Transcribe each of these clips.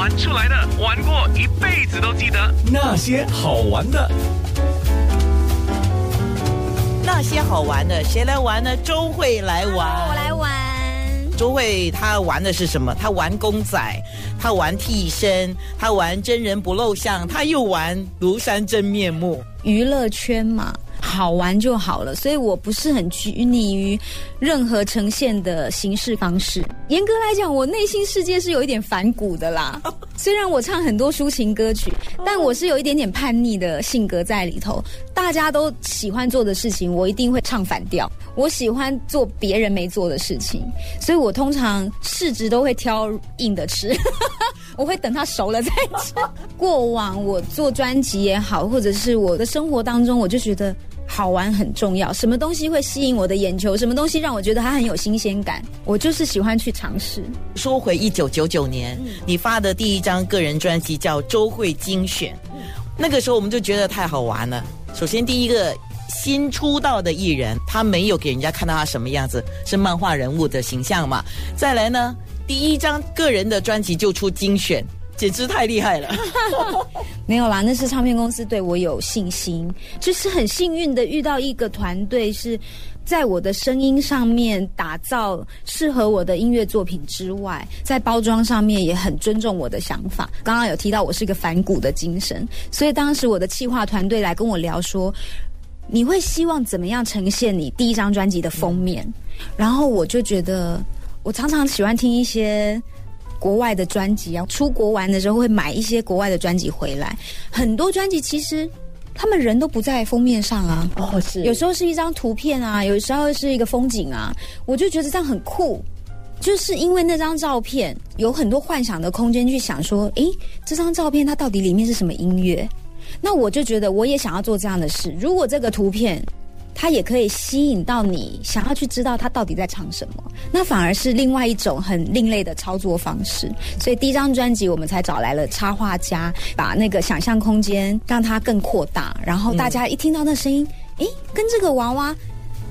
玩出来的，玩过一辈子都记得那些好玩的。那些好玩的，谁来玩呢？周慧来玩。我来玩。周慧她玩的是什么？她玩公仔，她玩替身，她玩真人不露相，她又玩庐山真面目。娱乐圈嘛，好玩就好了，所以我不是很拘泥于任何呈现的形式方式。严格来讲，我内心世界是有一点反骨的啦。虽然我唱很多抒情歌曲，但我是有一点点叛逆的性格在里头。大家都喜欢做的事情，我一定会唱反调。我喜欢做别人没做的事情，所以我通常市值都会挑硬的吃。我会等它熟了再吃。过往我做专辑也好，或者是我的生活当中，我就觉得好玩很重要。什么东西会吸引我的眼球？什么东西让我觉得它很有新鲜感？我就是喜欢去尝试。说回一九九九年，你发的第一张个人专辑叫《周慧精选》，那个时候我们就觉得太好玩了。首先，第一个新出道的艺人，他没有给人家看到他什么样子，是漫画人物的形象嘛？再来呢，第一张个人的专辑就出精选，简直太厉害了。没有啦，那是唱片公司对我有信心，就是很幸运的遇到一个团队是。在我的声音上面打造适合我的音乐作品之外，在包装上面也很尊重我的想法。刚刚有提到我是一个反骨的精神，所以当时我的企划团队来跟我聊说，你会希望怎么样呈现你第一张专辑的封面？然后我就觉得，我常常喜欢听一些国外的专辑啊，出国玩的时候会买一些国外的专辑回来，很多专辑其实。他们人都不在封面上啊，哦是，有时候是一张图片啊，有时候是一个风景啊，我就觉得这样很酷，就是因为那张照片有很多幻想的空间去想说，诶，这张照片它到底里面是什么音乐？那我就觉得我也想要做这样的事，如果这个图片。它也可以吸引到你，想要去知道它到底在唱什么，那反而是另外一种很另类的操作方式。所以第一张专辑我们才找来了插画家，把那个想象空间让它更扩大，然后大家一听到那声音，诶，跟这个娃娃。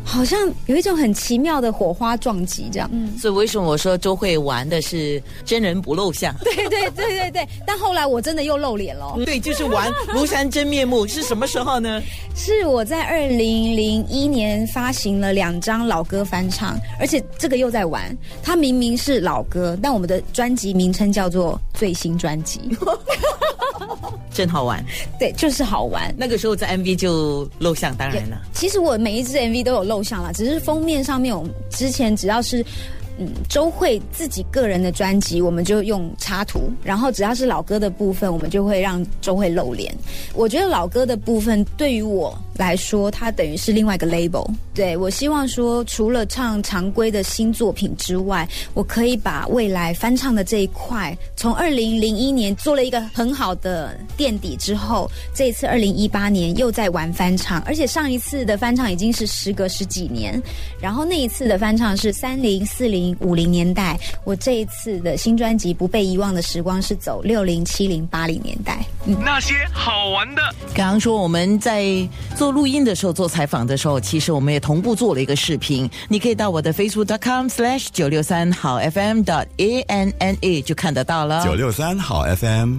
好像有一种很奇妙的火花撞击，这样。嗯，所以为什么我说周慧玩的是真人不露相？对对对对对。但后来我真的又露脸了。对，就是玩 庐山真面目，是什么时候呢？是我在二零零一年发行了两张老歌翻唱，而且这个又在玩。它明明是老歌，但我们的专辑名称叫做最新专辑。真好玩，对，就是好玩。那个时候在 MV 就露相，当然了。其实我每一支 MV 都有露相了，只是封面上面，我们之前只要是。嗯，周慧自己个人的专辑，我们就用插图，然后只要是老歌的部分，我们就会让周慧露脸。我觉得老歌的部分对于我来说，它等于是另外一个 label。对我希望说，除了唱常规的新作品之外，我可以把未来翻唱的这一块，从二零零一年做了一个很好的垫底之后，这一次二零一八年又在玩翻唱，而且上一次的翻唱已经是时隔十几年，然后那一次的翻唱是三零四零。五零年代，我这一次的新专辑《不被遗忘的时光》是走六零、七零、八零年代。那些好玩的，刚刚说我们在做录音的时候、做采访的时候，其实我们也同步做了一个视频。你可以到我的 facebook.com/slash 九六三好 FM dot a n n a 就看得到了。九六三好 FM。